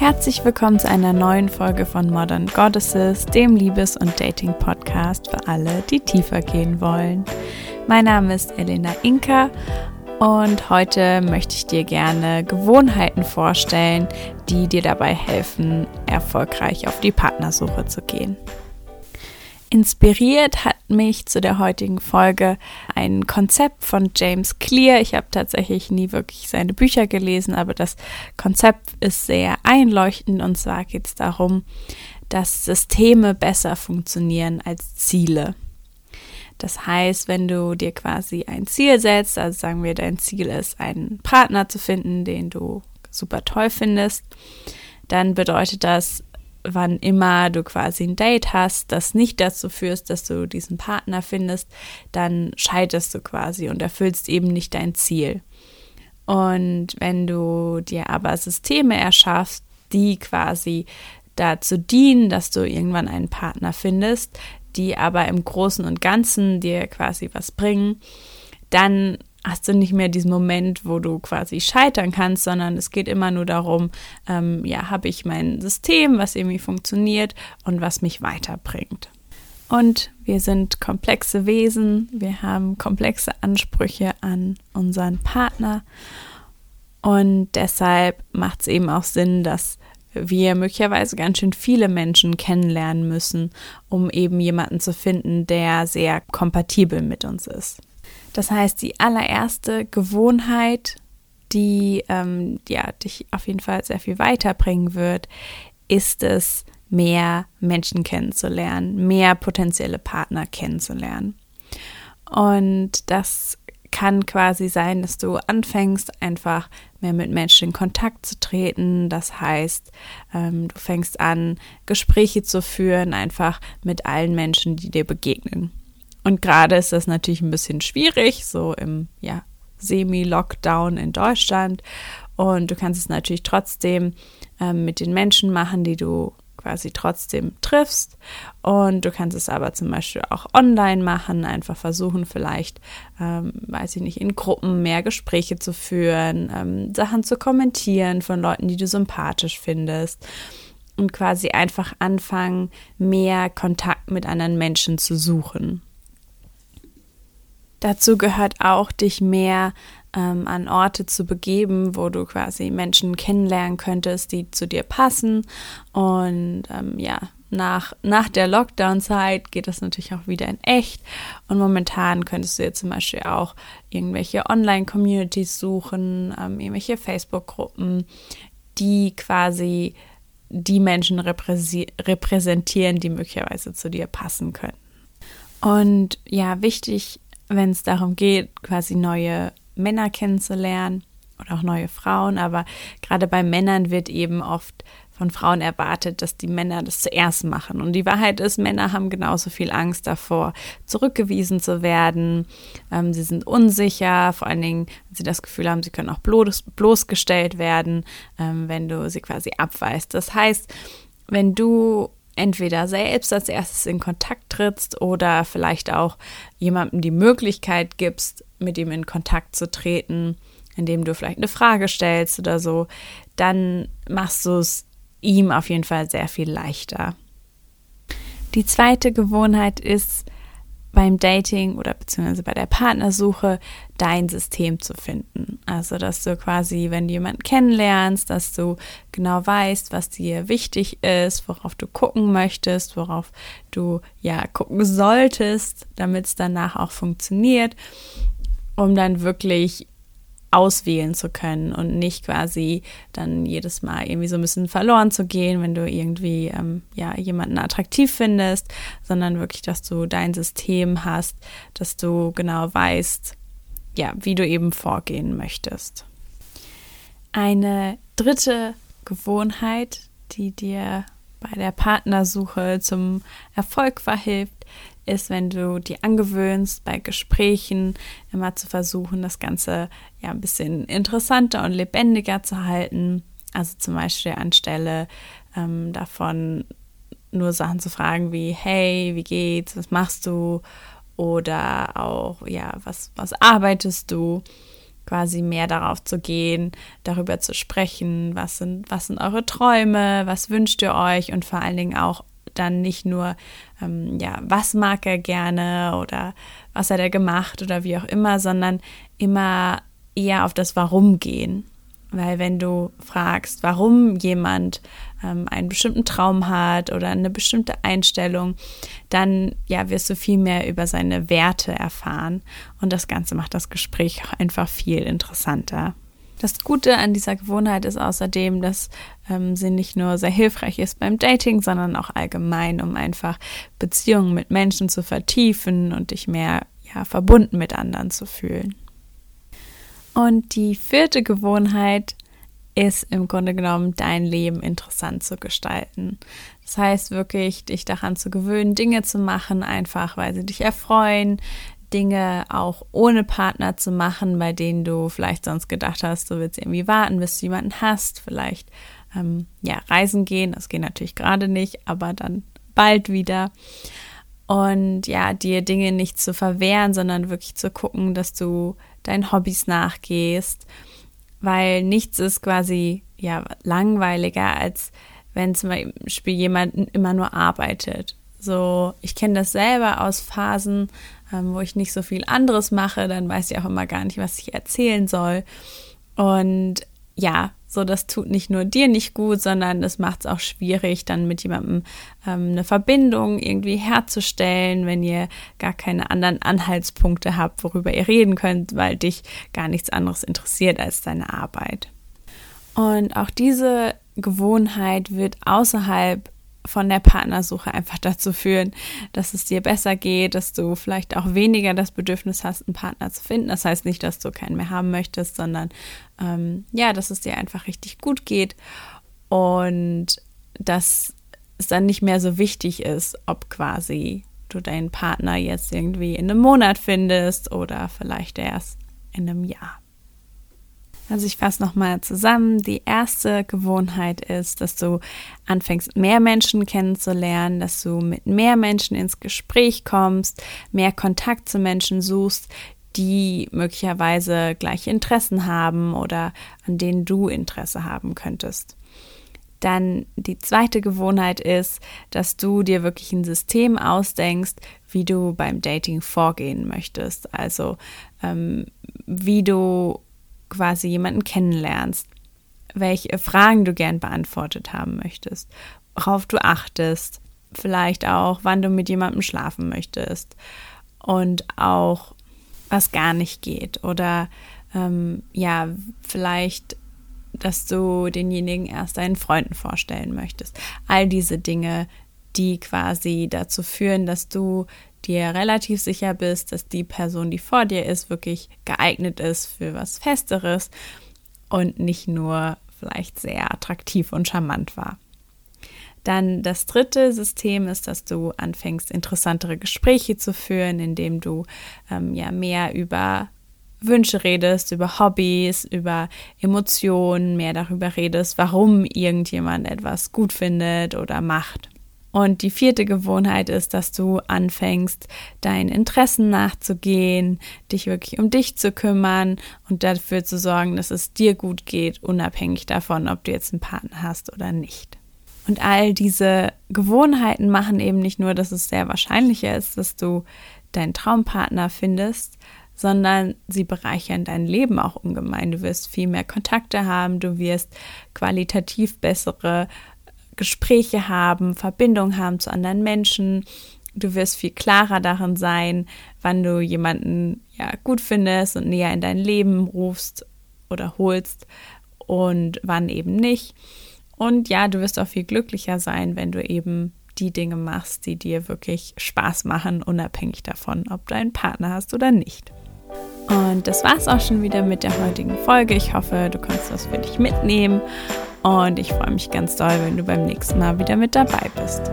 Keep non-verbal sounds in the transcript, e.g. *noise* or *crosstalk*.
Herzlich willkommen zu einer neuen Folge von Modern Goddesses, dem Liebes- und Dating-Podcast für alle, die tiefer gehen wollen. Mein Name ist Elena Inka und heute möchte ich dir gerne Gewohnheiten vorstellen, die dir dabei helfen, erfolgreich auf die Partnersuche zu gehen. Inspiriert hat mich zu der heutigen Folge ein Konzept von James Clear. Ich habe tatsächlich nie wirklich seine Bücher gelesen, aber das Konzept ist sehr einleuchtend und zwar geht es darum, dass Systeme besser funktionieren als Ziele. Das heißt, wenn du dir quasi ein Ziel setzt, also sagen wir, dein Ziel ist, einen Partner zu finden, den du super toll findest, dann bedeutet das, wann immer du quasi ein Date hast, das nicht dazu führst, dass du diesen Partner findest, dann scheiterst du quasi und erfüllst eben nicht dein Ziel. Und wenn du dir aber Systeme erschaffst, die quasi dazu dienen, dass du irgendwann einen Partner findest, die aber im Großen und Ganzen dir quasi was bringen, dann hast du nicht mehr diesen Moment, wo du quasi scheitern kannst, sondern es geht immer nur darum, ähm, ja, habe ich mein System, was irgendwie funktioniert und was mich weiterbringt. Und wir sind komplexe Wesen, wir haben komplexe Ansprüche an unseren Partner und deshalb macht es eben auch Sinn, dass wir möglicherweise ganz schön viele Menschen kennenlernen müssen, um eben jemanden zu finden, der sehr kompatibel mit uns ist. Das heißt, die allererste Gewohnheit, die ähm, ja, dich auf jeden Fall sehr viel weiterbringen wird, ist es, mehr Menschen kennenzulernen, mehr potenzielle Partner kennenzulernen. Und das kann quasi sein, dass du anfängst, einfach mehr mit Menschen in Kontakt zu treten. Das heißt, ähm, du fängst an, Gespräche zu führen, einfach mit allen Menschen, die dir begegnen. Und gerade ist das natürlich ein bisschen schwierig, so im ja, Semi-Lockdown in Deutschland. Und du kannst es natürlich trotzdem ähm, mit den Menschen machen, die du quasi trotzdem triffst. Und du kannst es aber zum Beispiel auch online machen, einfach versuchen vielleicht, ähm, weiß ich nicht, in Gruppen mehr Gespräche zu führen, ähm, Sachen zu kommentieren von Leuten, die du sympathisch findest. Und quasi einfach anfangen, mehr Kontakt mit anderen Menschen zu suchen. Dazu gehört auch, dich mehr ähm, an Orte zu begeben, wo du quasi Menschen kennenlernen könntest, die zu dir passen. Und ähm, ja, nach, nach der Lockdown-Zeit geht das natürlich auch wieder in echt. Und momentan könntest du jetzt zum Beispiel auch irgendwelche Online-Communities suchen, ähm, irgendwelche Facebook-Gruppen, die quasi die Menschen repräsentieren, die möglicherweise zu dir passen können. Und ja, wichtig wenn es darum geht, quasi neue Männer kennenzulernen oder auch neue Frauen. Aber gerade bei Männern wird eben oft von Frauen erwartet, dass die Männer das zuerst machen. Und die Wahrheit ist, Männer haben genauso viel Angst davor, zurückgewiesen zu werden. Ähm, sie sind unsicher, vor allen Dingen, wenn sie das Gefühl haben, sie können auch bloß, bloßgestellt werden, ähm, wenn du sie quasi abweist. Das heißt, wenn du entweder selbst als erstes in Kontakt trittst oder vielleicht auch jemandem die Möglichkeit gibst, mit ihm in Kontakt zu treten, indem du vielleicht eine Frage stellst oder so, dann machst du es ihm auf jeden Fall sehr viel leichter. Die zweite Gewohnheit ist, beim Dating oder beziehungsweise bei der Partnersuche dein System zu finden. Also, dass du quasi, wenn du jemanden kennenlernst, dass du genau weißt, was dir wichtig ist, worauf du gucken möchtest, worauf du ja gucken solltest, damit es danach auch funktioniert, um dann wirklich auswählen zu können und nicht quasi dann jedes Mal irgendwie so ein bisschen verloren zu gehen, wenn du irgendwie ähm, ja jemanden attraktiv findest, sondern wirklich, dass du dein System hast, dass du genau weißt, ja, wie du eben vorgehen möchtest. Eine dritte Gewohnheit, die dir bei der Partnersuche zum Erfolg verhilft, ist, wenn du dir angewöhnst, bei Gesprächen immer zu versuchen, das Ganze ja ein bisschen interessanter und lebendiger zu halten. Also zum Beispiel anstelle ähm, davon nur Sachen zu fragen wie, hey, wie geht's, was machst du? Oder auch, ja, was, was arbeitest du? Quasi mehr darauf zu gehen, darüber zu sprechen, was sind, was sind eure Träume, was wünscht ihr euch und vor allen Dingen auch dann nicht nur, ähm, ja, was mag er gerne oder was hat er gemacht oder wie auch immer, sondern immer eher auf das Warum gehen. Weil wenn du fragst, warum jemand ähm, einen bestimmten Traum hat oder eine bestimmte Einstellung, dann ja, wirst du viel mehr über seine Werte erfahren. Und das Ganze macht das Gespräch einfach viel interessanter. Das Gute an dieser Gewohnheit ist außerdem, dass ähm, sie nicht nur sehr hilfreich ist beim Dating, sondern auch allgemein, um einfach Beziehungen mit Menschen zu vertiefen und dich mehr ja, verbunden mit anderen zu fühlen. Und die vierte Gewohnheit ist im Grunde genommen dein Leben interessant zu gestalten. Das heißt wirklich, dich daran zu gewöhnen, Dinge zu machen, einfach weil sie dich erfreuen, Dinge auch ohne Partner zu machen, bei denen du vielleicht sonst gedacht hast, du willst irgendwie warten, bis du jemanden hast, vielleicht ähm, ja reisen gehen, das geht natürlich gerade nicht, aber dann bald wieder. Und ja, dir Dinge nicht zu verwehren, sondern wirklich zu gucken, dass du deinen Hobbys nachgehst, weil nichts ist quasi ja langweiliger, als wenn zum Beispiel jemand immer nur arbeitet. So, ich kenne das selber aus Phasen, ähm, wo ich nicht so viel anderes mache, dann weiß ich auch immer gar nicht, was ich erzählen soll. Und ja, so das tut nicht nur dir nicht gut, sondern es macht es auch schwierig, dann mit jemandem ähm, eine Verbindung irgendwie herzustellen, wenn ihr gar keine anderen Anhaltspunkte habt, worüber ihr reden könnt, weil dich gar nichts anderes interessiert als deine Arbeit. Und auch diese Gewohnheit wird außerhalb von der Partnersuche einfach *laughs* dazu führen, dass es dir besser geht, dass du vielleicht auch weniger das Bedürfnis hast, einen Partner zu finden. Das heißt nicht, dass du keinen mehr haben möchtest, sondern ähm, ja, dass es dir einfach richtig gut geht und dass es dann nicht mehr so wichtig ist, ob quasi du deinen Partner jetzt irgendwie in einem Monat findest oder vielleicht erst in einem Jahr. Also ich fasse nochmal zusammen. Die erste Gewohnheit ist, dass du anfängst, mehr Menschen kennenzulernen, dass du mit mehr Menschen ins Gespräch kommst, mehr Kontakt zu Menschen suchst, die möglicherweise gleiche Interessen haben oder an denen du Interesse haben könntest. Dann die zweite Gewohnheit ist, dass du dir wirklich ein System ausdenkst, wie du beim Dating vorgehen möchtest. Also ähm, wie du quasi jemanden kennenlernst, welche Fragen du gern beantwortet haben möchtest, worauf du achtest, vielleicht auch, wann du mit jemandem schlafen möchtest und auch, was gar nicht geht oder ähm, ja, vielleicht, dass du denjenigen erst deinen Freunden vorstellen möchtest. All diese Dinge, die quasi dazu führen, dass du dir relativ sicher bist, dass die Person, die vor dir ist, wirklich geeignet ist für was Festeres und nicht nur vielleicht sehr attraktiv und charmant war. Dann das dritte System ist, dass du anfängst, interessantere Gespräche zu führen, indem du ähm, ja mehr über Wünsche redest, über Hobbys, über Emotionen, mehr darüber redest, warum irgendjemand etwas gut findet oder macht. Und die vierte Gewohnheit ist, dass du anfängst, deinen Interessen nachzugehen, dich wirklich um dich zu kümmern und dafür zu sorgen, dass es dir gut geht, unabhängig davon, ob du jetzt einen Partner hast oder nicht. Und all diese Gewohnheiten machen eben nicht nur, dass es sehr wahrscheinlicher ist, dass du deinen Traumpartner findest, sondern sie bereichern dein Leben auch ungemein. Du wirst viel mehr Kontakte haben, du wirst qualitativ bessere Gespräche haben, Verbindung haben zu anderen Menschen. Du wirst viel klarer darin sein, wann du jemanden ja gut findest und näher in dein Leben rufst oder holst und wann eben nicht. Und ja, du wirst auch viel glücklicher sein, wenn du eben die Dinge machst, die dir wirklich Spaß machen, unabhängig davon, ob du einen Partner hast oder nicht. Und das war es auch schon wieder mit der heutigen Folge. Ich hoffe, du kannst das für dich mitnehmen und ich freue mich ganz doll, wenn du beim nächsten Mal wieder mit dabei bist.